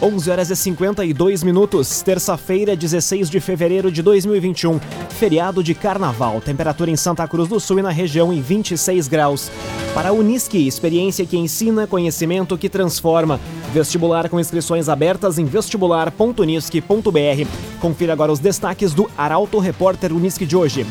11 horas e 52 minutos, terça-feira, 16 de fevereiro de 2021, feriado de carnaval. Temperatura em Santa Cruz do Sul e na região em 26 graus. Para a Unisque, experiência que ensina, conhecimento que transforma. Vestibular com inscrições abertas em vestibular.unisque.br. Confira agora os destaques do Arauto Repórter Unisque de hoje.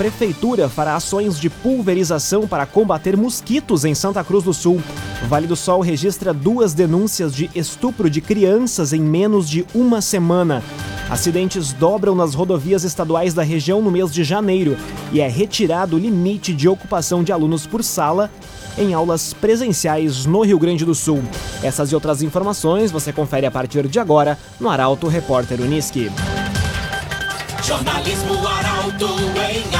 Prefeitura fará ações de pulverização para combater mosquitos em Santa Cruz do Sul. Vale do Sol registra duas denúncias de estupro de crianças em menos de uma semana. Acidentes dobram nas rodovias estaduais da região no mês de janeiro e é retirado o limite de ocupação de alunos por sala em aulas presenciais no Rio Grande do Sul. Essas e outras informações você confere a partir de agora no Arauto Repórter Uniski. Jornalismo Arauto em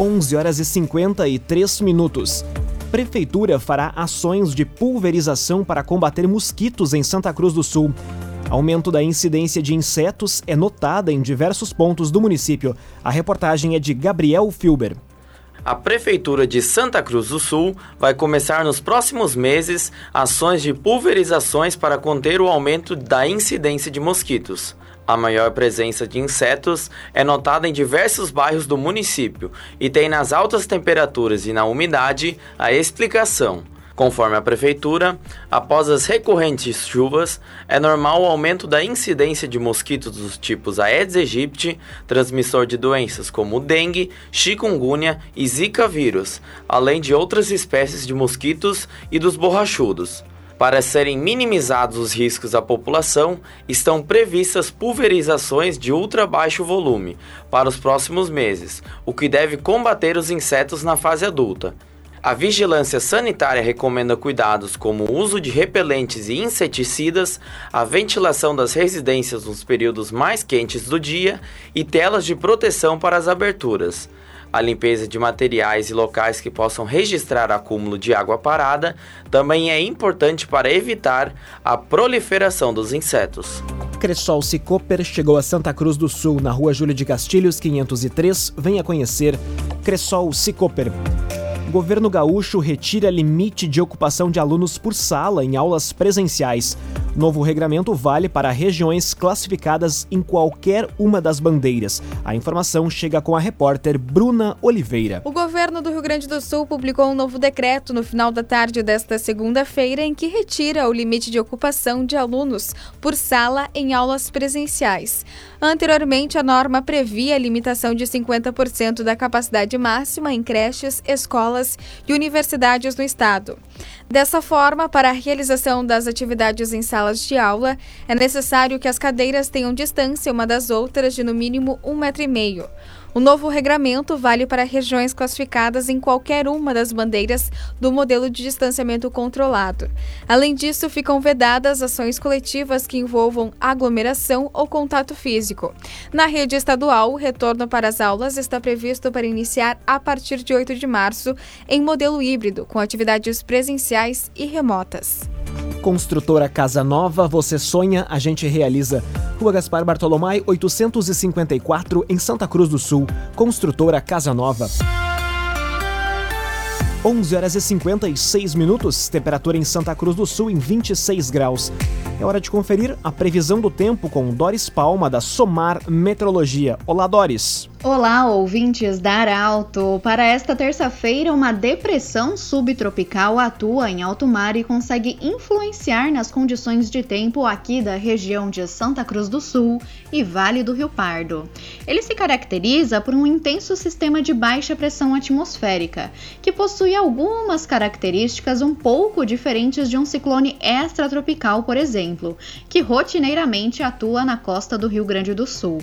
11 horas e 53 minutos. Prefeitura fará ações de pulverização para combater mosquitos em Santa Cruz do Sul. Aumento da incidência de insetos é notada em diversos pontos do município. A reportagem é de Gabriel Filber. A Prefeitura de Santa Cruz do Sul vai começar nos próximos meses ações de pulverizações para conter o aumento da incidência de mosquitos. A maior presença de insetos é notada em diversos bairros do município e tem nas altas temperaturas e na umidade a explicação. Conforme a prefeitura, após as recorrentes chuvas, é normal o aumento da incidência de mosquitos dos tipos Aedes aegypti, transmissor de doenças como dengue, chikungunya e zika vírus, além de outras espécies de mosquitos e dos borrachudos. Para serem minimizados os riscos à população, estão previstas pulverizações de ultra baixo volume para os próximos meses, o que deve combater os insetos na fase adulta. A vigilância sanitária recomenda cuidados como o uso de repelentes e inseticidas, a ventilação das residências nos períodos mais quentes do dia e telas de proteção para as aberturas a limpeza de materiais e locais que possam registrar acúmulo de água parada também é importante para evitar a proliferação dos insetos. Cressol Cicoper chegou a Santa Cruz do Sul, na rua Júlio de Castilhos, 503. Venha conhecer Cressol Cicoper. Governo gaúcho retira limite de ocupação de alunos por sala em aulas presenciais. Novo regramento vale para regiões classificadas em qualquer uma das bandeiras. A informação chega com a repórter Bruna Oliveira. O governo do Rio Grande do Sul publicou um novo decreto no final da tarde desta segunda-feira em que retira o limite de ocupação de alunos por sala em aulas presenciais. Anteriormente, a norma previa a limitação de 50% da capacidade máxima em creches, escolas e universidades no estado. Dessa forma, para a realização das atividades em salas de aula, é necessário que as cadeiras tenham distância uma das outras de no mínimo um metro e meio. O novo regramento vale para regiões classificadas em qualquer uma das bandeiras do modelo de distanciamento controlado. Além disso, ficam vedadas ações coletivas que envolvam aglomeração ou contato físico. Na rede estadual, o retorno para as aulas está previsto para iniciar a partir de 8 de março, em modelo híbrido, com atividades presenciais e remotas. Construtora Casa Nova, você sonha, a gente realiza. Rua Gaspar Bartolomai, 854, em Santa Cruz do Sul. Construtora Casa Nova. 11 horas e 56 minutos, temperatura em Santa Cruz do Sul em 26 graus. É hora de conferir a previsão do tempo com Doris Palma, da Somar Metrologia. Olá, Doris. Olá, ouvintes da Arauto! Para esta terça-feira, uma depressão subtropical atua em alto mar e consegue influenciar nas condições de tempo aqui da região de Santa Cruz do Sul e Vale do Rio Pardo. Ele se caracteriza por um intenso sistema de baixa pressão atmosférica, que possui algumas características um pouco diferentes de um ciclone extratropical, por exemplo, que rotineiramente atua na costa do Rio Grande do Sul.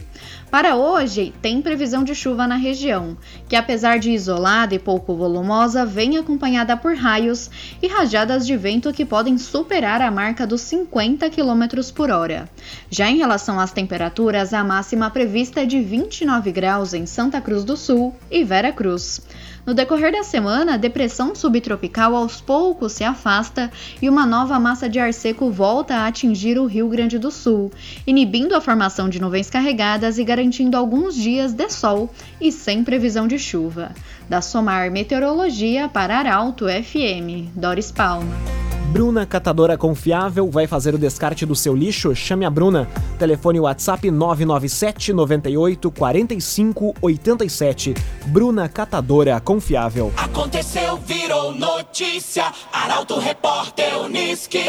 Para hoje, tem previsão de chuva na região, que apesar de isolada e pouco volumosa, vem acompanhada por raios e rajadas de vento que podem superar a marca dos 50 km por hora. Já em relação às temperaturas, a máxima prevista é de 29 graus em Santa Cruz do Sul e Vera Cruz. No decorrer da semana, a depressão subtropical aos poucos se afasta e uma nova massa de ar seco volta a atingir o Rio Grande do Sul, inibindo a formação de nuvens carregadas e garantindo alguns dias de sol e sem previsão de chuva. Da Somar Meteorologia para Arauto FM, Doris Palma. Bruna Catadora Confiável vai fazer o descarte do seu lixo? Chame a Bruna. Telefone WhatsApp 997 98 45 87. Bruna Catadora Confiável. Aconteceu, virou notícia. Arauto Repórter Uniski.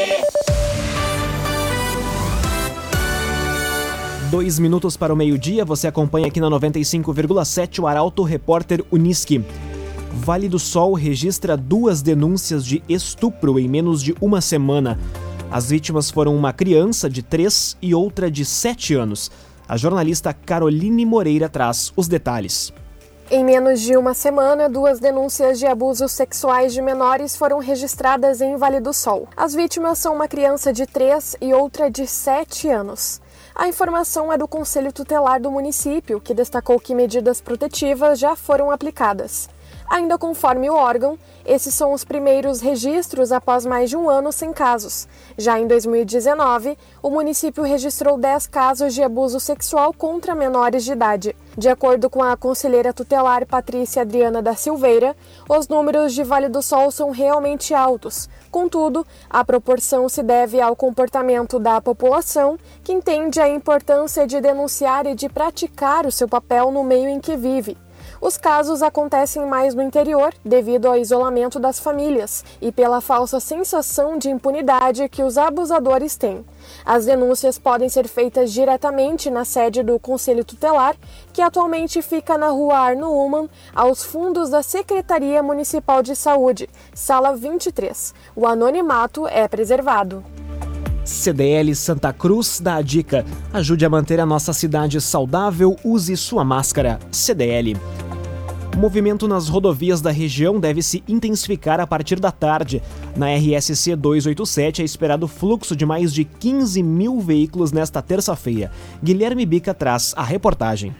Dois minutos para o meio-dia, você acompanha aqui na 95,7 o Arauto Repórter Uniski. Vale do Sol registra duas denúncias de estupro em menos de uma semana. As vítimas foram uma criança de 3 e outra de 7 anos. A jornalista Caroline Moreira traz os detalhes. Em menos de uma semana, duas denúncias de abusos sexuais de menores foram registradas em Vale do Sol. As vítimas são uma criança de 3 e outra de 7 anos. A informação é do Conselho Tutelar do município, que destacou que medidas protetivas já foram aplicadas. Ainda conforme o órgão, esses são os primeiros registros após mais de um ano sem casos. Já em 2019, o município registrou 10 casos de abuso sexual contra menores de idade. De acordo com a conselheira tutelar Patrícia Adriana da Silveira, os números de Vale do Sol são realmente altos. Contudo, a proporção se deve ao comportamento da população, que entende a importância de denunciar e de praticar o seu papel no meio em que vive. Os casos acontecem mais no interior devido ao isolamento das famílias e pela falsa sensação de impunidade que os abusadores têm. As denúncias podem ser feitas diretamente na sede do Conselho Tutelar, que atualmente fica na rua Arno Uman, aos fundos da Secretaria Municipal de Saúde, sala 23. O anonimato é preservado. CDL Santa Cruz dá a dica: ajude a manter a nossa cidade saudável, use sua máscara. CDL. O movimento nas rodovias da região deve se intensificar a partir da tarde. Na RSC 287 é esperado fluxo de mais de 15 mil veículos nesta terça-feira. Guilherme Bica traz a reportagem.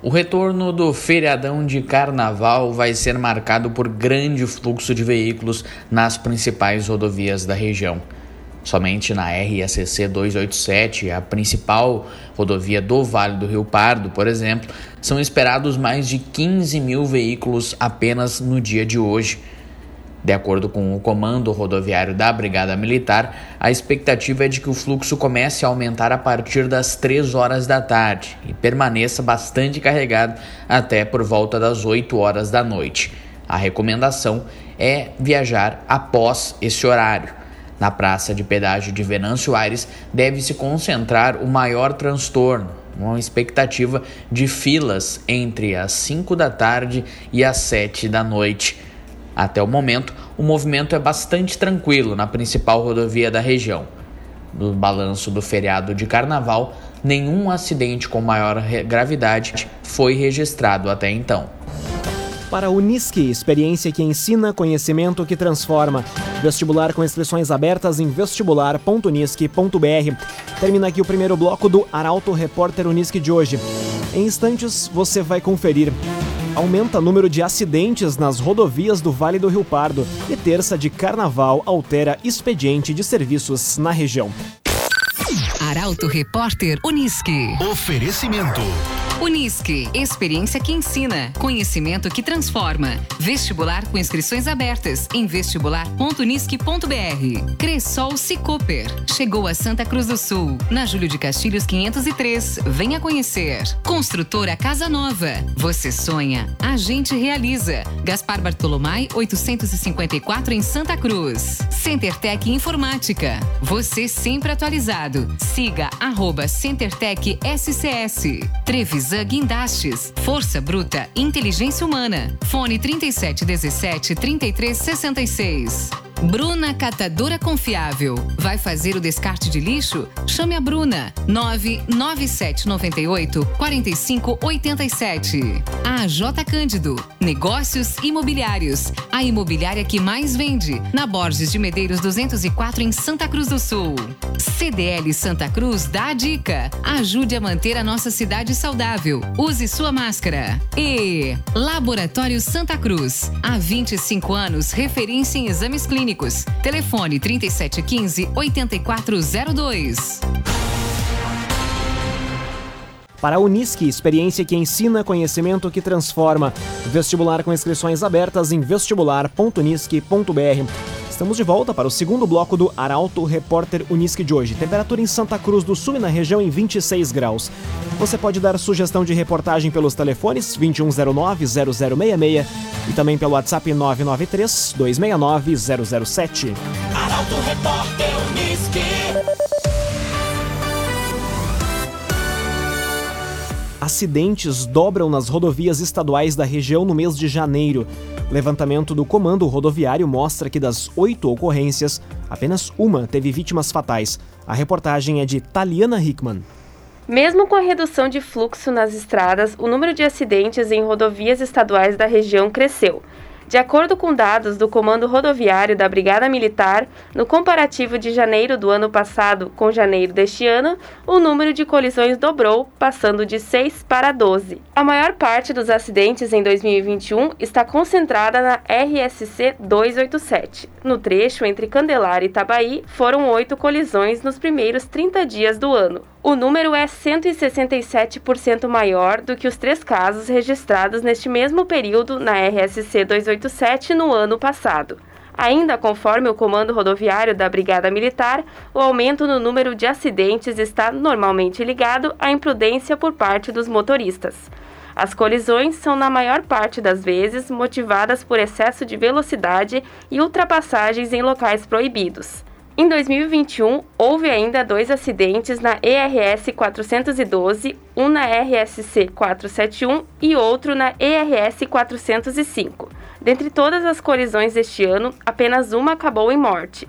O retorno do feriadão de carnaval vai ser marcado por grande fluxo de veículos nas principais rodovias da região. Somente na RSC 287, a principal rodovia do Vale do Rio Pardo, por exemplo, são esperados mais de 15 mil veículos apenas no dia de hoje. De acordo com o comando rodoviário da Brigada Militar, a expectativa é de que o fluxo comece a aumentar a partir das 3 horas da tarde e permaneça bastante carregado até por volta das 8 horas da noite. A recomendação é viajar após esse horário. Na praça de pedágio de Venâncio Aires deve se concentrar o maior transtorno, uma expectativa de filas entre as 5 da tarde e as 7 da noite. Até o momento, o movimento é bastante tranquilo na principal rodovia da região. No balanço do feriado de carnaval, nenhum acidente com maior gravidade foi registrado até então. Para a Unisque, experiência que ensina, conhecimento que transforma. Vestibular com inscrições abertas em vestibular.unisque.br. Termina aqui o primeiro bloco do Arauto Repórter Unisque de hoje. Em instantes, você vai conferir. Aumenta o número de acidentes nas rodovias do Vale do Rio Pardo e terça de carnaval altera expediente de serviços na região. Arauto Repórter Unisque. Oferecimento. Unisque, experiência que ensina, conhecimento que transforma. Vestibular com inscrições abertas em vestibular.unisque.br. Cressol Cicoper. Chegou a Santa Cruz do Sul, na Júlio de Castilhos 503. Venha conhecer. Construtora Casa Nova. Você sonha, a gente realiza. Gaspar Bartolomai 854 em Santa Cruz. CenterTech Informática. Você sempre atualizado. Siga arroba CenterTech SCS. Trevisão Cosan Guindastes. Força Bruta, Inteligência Humana. Fone 3717 3366. Bruna Catadora Confiável. Vai fazer o descarte de lixo? Chame a Bruna. 99798 4587. A J Cândido. Negócios imobiliários. A imobiliária que mais vende. Na Borges de Medeiros 204 em Santa Cruz do Sul. CDL Santa Cruz dá a dica. Ajude a manter a nossa cidade saudável. Use sua máscara. E Laboratório Santa Cruz. Há 25 anos, referência em exames clínicos clínicos. Telefone 3715 8402. Para a Unisque, experiência que ensina, conhecimento que transforma. Vestibular com inscrições abertas em vestibular.unisque.br. Estamos de volta para o segundo bloco do Arauto Repórter Unisque de hoje. Temperatura em Santa Cruz do Sul e na região em 26 graus. Você pode dar sugestão de reportagem pelos telefones 2109-0066 e também pelo WhatsApp 993-269-007. Arauto Repórter Unisque. Acidentes dobram nas rodovias estaduais da região no mês de janeiro. Levantamento do Comando Rodoviário mostra que das oito ocorrências, apenas uma teve vítimas fatais. A reportagem é de Taliana Hickman. Mesmo com a redução de fluxo nas estradas, o número de acidentes em rodovias estaduais da região cresceu. De acordo com dados do Comando Rodoviário da Brigada Militar, no comparativo de janeiro do ano passado com janeiro deste ano, o número de colisões dobrou, passando de 6 para 12. A maior parte dos acidentes em 2021 está concentrada na RSC 287. No trecho entre Candelária e Itabaí, foram oito colisões nos primeiros 30 dias do ano. O número é 167% maior do que os três casos registrados neste mesmo período na RSC 287 no ano passado. Ainda conforme o Comando Rodoviário da Brigada Militar, o aumento no número de acidentes está normalmente ligado à imprudência por parte dos motoristas. As colisões são, na maior parte das vezes, motivadas por excesso de velocidade e ultrapassagens em locais proibidos. Em 2021, houve ainda dois acidentes na ERS 412, um na RSC 471 e outro na ERS 405. Dentre todas as colisões deste ano, apenas uma acabou em morte.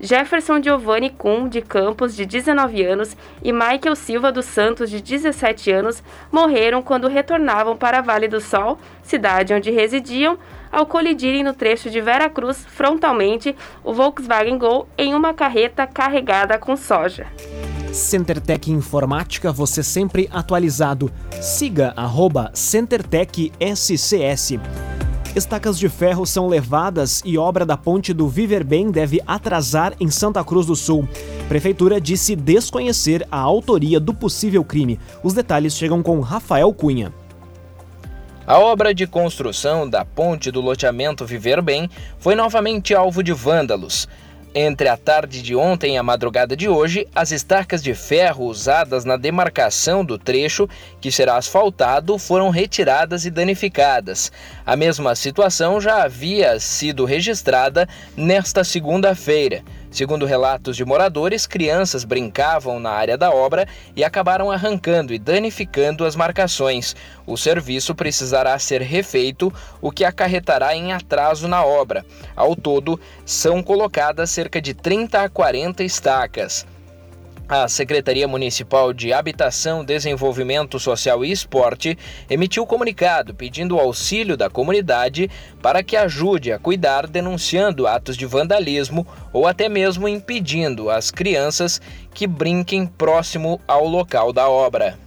Jefferson Giovanni Kuhn, de Campos, de 19 anos, e Michael Silva dos Santos, de 17 anos, morreram quando retornavam para Vale do Sol, cidade onde residiam, ao colidirem no trecho de Vera Cruz frontalmente o Volkswagen Gol em uma carreta carregada com soja. CenterTech Informática, você sempre atualizado. Siga arroba CenterTech SCS. Estacas de ferro são levadas e obra da ponte do Viver Bem deve atrasar em Santa Cruz do Sul. Prefeitura disse desconhecer a autoria do possível crime. Os detalhes chegam com Rafael Cunha. A obra de construção da ponte do loteamento Viver Bem foi novamente alvo de vândalos. Entre a tarde de ontem e a madrugada de hoje, as estacas de ferro usadas na demarcação do trecho que será asfaltado foram retiradas e danificadas. A mesma situação já havia sido registrada nesta segunda-feira. Segundo relatos de moradores, crianças brincavam na área da obra e acabaram arrancando e danificando as marcações. O serviço precisará ser refeito, o que acarretará em atraso na obra. Ao todo, são colocadas cerca de 30 a 40 estacas. A Secretaria Municipal de Habitação, Desenvolvimento Social e Esporte emitiu comunicado pedindo o auxílio da comunidade para que ajude a cuidar denunciando atos de vandalismo ou até mesmo impedindo as crianças que brinquem próximo ao local da obra.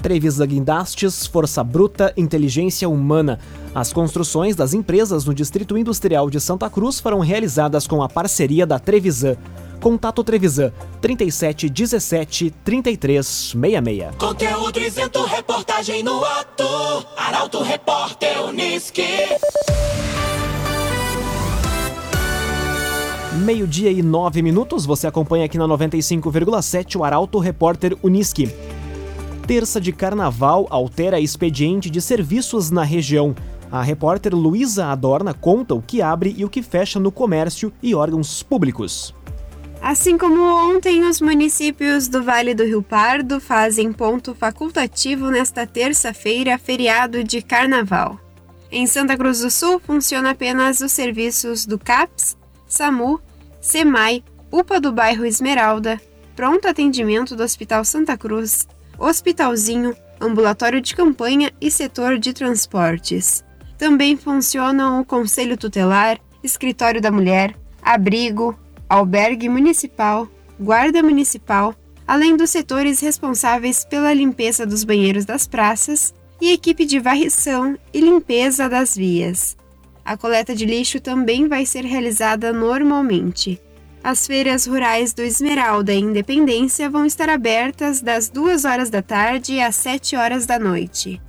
Trevisa Guindastes, Força Bruta, Inteligência Humana. As construções das empresas no Distrito Industrial de Santa Cruz foram realizadas com a parceria da Trevisan. Contato Trevisan 37 17 33 66. Conteúdo isento, reportagem no ato. Arauto Repórter Unisque. Meio-dia e nove minutos, você acompanha aqui na 95,7 o Arauto Repórter Unisque. Terça de Carnaval altera expediente de serviços na região. A repórter Luísa Adorna conta o que abre e o que fecha no comércio e órgãos públicos. Assim como ontem, os municípios do Vale do Rio Pardo fazem ponto facultativo nesta terça-feira, feriado de Carnaval. Em Santa Cruz do Sul, funciona apenas os serviços do CAPS, SAMU, SEMAI, UPA do bairro Esmeralda, Pronto Atendimento do Hospital Santa Cruz, Hospitalzinho, Ambulatório de Campanha e Setor de Transportes. Também funcionam o Conselho Tutelar, Escritório da Mulher, Abrigo, Albergue Municipal, Guarda Municipal, além dos setores responsáveis pela limpeza dos banheiros das praças e equipe de varrição e limpeza das vias. A coleta de lixo também vai ser realizada normalmente. As feiras rurais do Esmeralda e Independência vão estar abertas das 2 horas da tarde às 7 horas da noite.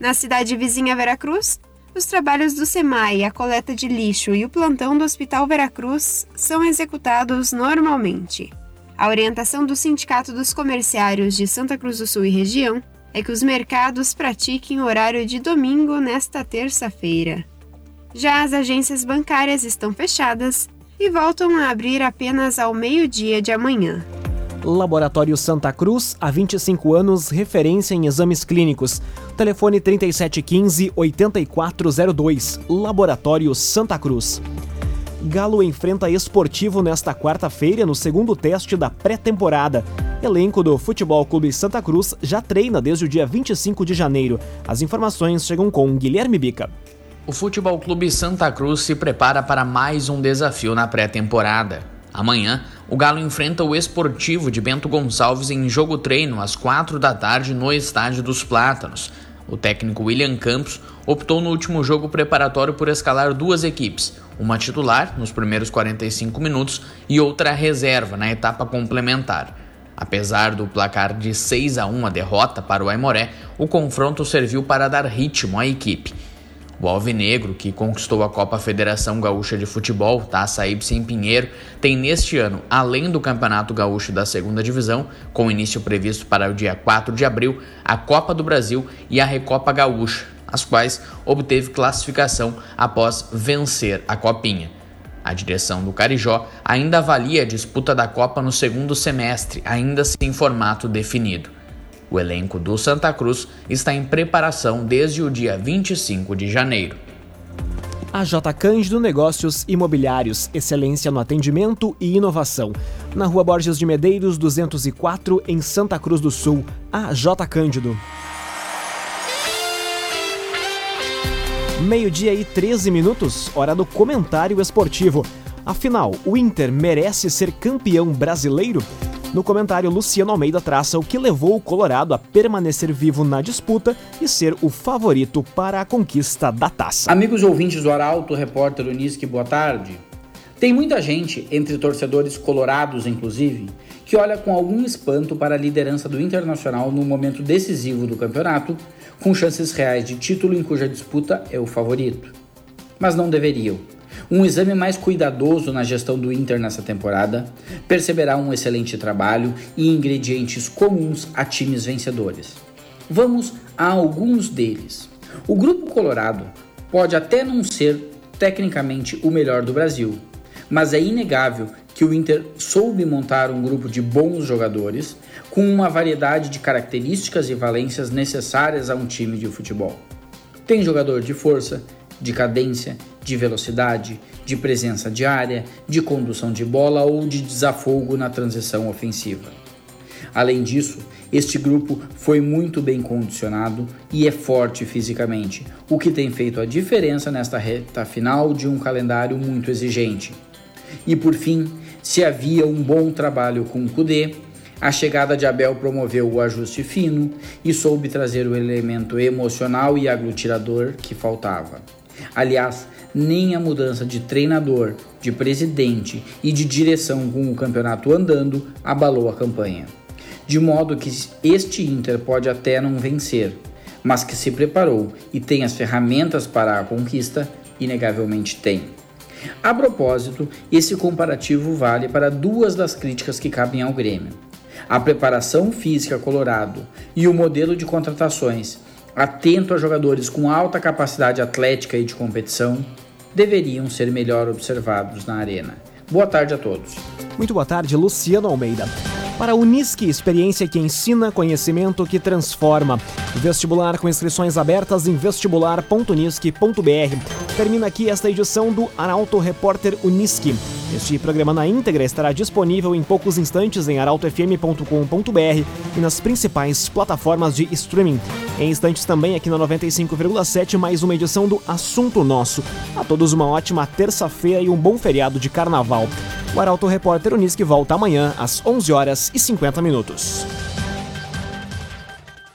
Na cidade vizinha Veracruz, os trabalhos do SEMAI, a coleta de lixo e o plantão do Hospital Veracruz são executados normalmente. A orientação do Sindicato dos Comerciários de Santa Cruz do Sul e região é que os mercados pratiquem horário de domingo nesta terça-feira. Já as agências bancárias estão fechadas e voltam a abrir apenas ao meio-dia de amanhã. Laboratório Santa Cruz, há 25 anos, referência em exames clínicos. Telefone 3715-8402. Laboratório Santa Cruz. Galo enfrenta Esportivo nesta quarta-feira no segundo teste da pré-temporada. Elenco do Futebol Clube Santa Cruz já treina desde o dia 25 de janeiro. As informações chegam com Guilherme Bica. O Futebol Clube Santa Cruz se prepara para mais um desafio na pré-temporada. Amanhã, o Galo enfrenta o Esportivo de Bento Gonçalves em jogo treino às 4 da tarde no Estádio dos Plátanos. O técnico William Campos optou no último jogo preparatório por escalar duas equipes, uma titular nos primeiros 45 minutos e outra reserva na etapa complementar. Apesar do placar de 6 a 1 a derrota para o Aimoré, o confronto serviu para dar ritmo à equipe. O Alvinegro, que conquistou a Copa Federação Gaúcha de Futebol, Taça Ibsen Pinheiro, tem neste ano, além do Campeonato Gaúcho da Segunda Divisão, com início previsto para o dia 4 de abril, a Copa do Brasil e a Recopa Gaúcha, as quais obteve classificação após vencer a Copinha. A direção do Carijó ainda avalia a disputa da Copa no segundo semestre, ainda sem formato definido. O elenco do Santa Cruz está em preparação desde o dia 25 de janeiro. A J. Cândido Negócios Imobiliários, excelência no atendimento e inovação. Na Rua Borges de Medeiros, 204, em Santa Cruz do Sul. A J. Cândido. Meio-dia e 13 minutos, hora do comentário esportivo. Afinal, o Inter merece ser campeão brasileiro? No comentário, Luciano Almeida traça o que levou o Colorado a permanecer vivo na disputa e ser o favorito para a conquista da taça. Amigos ouvintes do Arauto, repórter Unisque, boa tarde. Tem muita gente, entre torcedores colorados inclusive, que olha com algum espanto para a liderança do Internacional no momento decisivo do campeonato, com chances reais de título em cuja disputa é o favorito. Mas não deveriam um exame mais cuidadoso na gestão do Inter nessa temporada, perceberá um excelente trabalho e ingredientes comuns a times vencedores. Vamos a alguns deles. O Grupo Colorado pode até não ser tecnicamente o melhor do Brasil, mas é inegável que o Inter soube montar um grupo de bons jogadores com uma variedade de características e valências necessárias a um time de futebol. Tem jogador de força, de cadência, de velocidade, de presença de área, de condução de bola ou de desafogo na transição ofensiva. Além disso, este grupo foi muito bem condicionado e é forte fisicamente, o que tem feito a diferença nesta reta final de um calendário muito exigente. E por fim, se havia um bom trabalho com o Kudê, a chegada de Abel promoveu o ajuste fino e soube trazer o elemento emocional e aglutinador que faltava. Aliás, nem a mudança de treinador, de presidente e de direção com o campeonato andando abalou a campanha. De modo que este Inter pode até não vencer, mas que se preparou e tem as ferramentas para a conquista, inegavelmente tem. A propósito, esse comparativo vale para duas das críticas que cabem ao Grêmio. A preparação física colorado e o modelo de contratações atento a jogadores com alta capacidade atlética e de competição, deveriam ser melhor observados na arena. Boa tarde a todos. Muito boa tarde, Luciano Almeida. Para a Unisque, experiência que ensina, conhecimento que transforma. Vestibular com inscrições abertas em vestibular.unisque.br. Termina aqui esta edição do Arauto Repórter Unisque. Este programa na íntegra estará disponível em poucos instantes em arautofm.com.br e nas principais plataformas de streaming. Em instantes também aqui na 95,7 mais uma edição do Assunto Nosso. A todos uma ótima terça-feira e um bom feriado de carnaval. O Arauto Repórter Unisque volta amanhã às 11 horas e 50 minutos.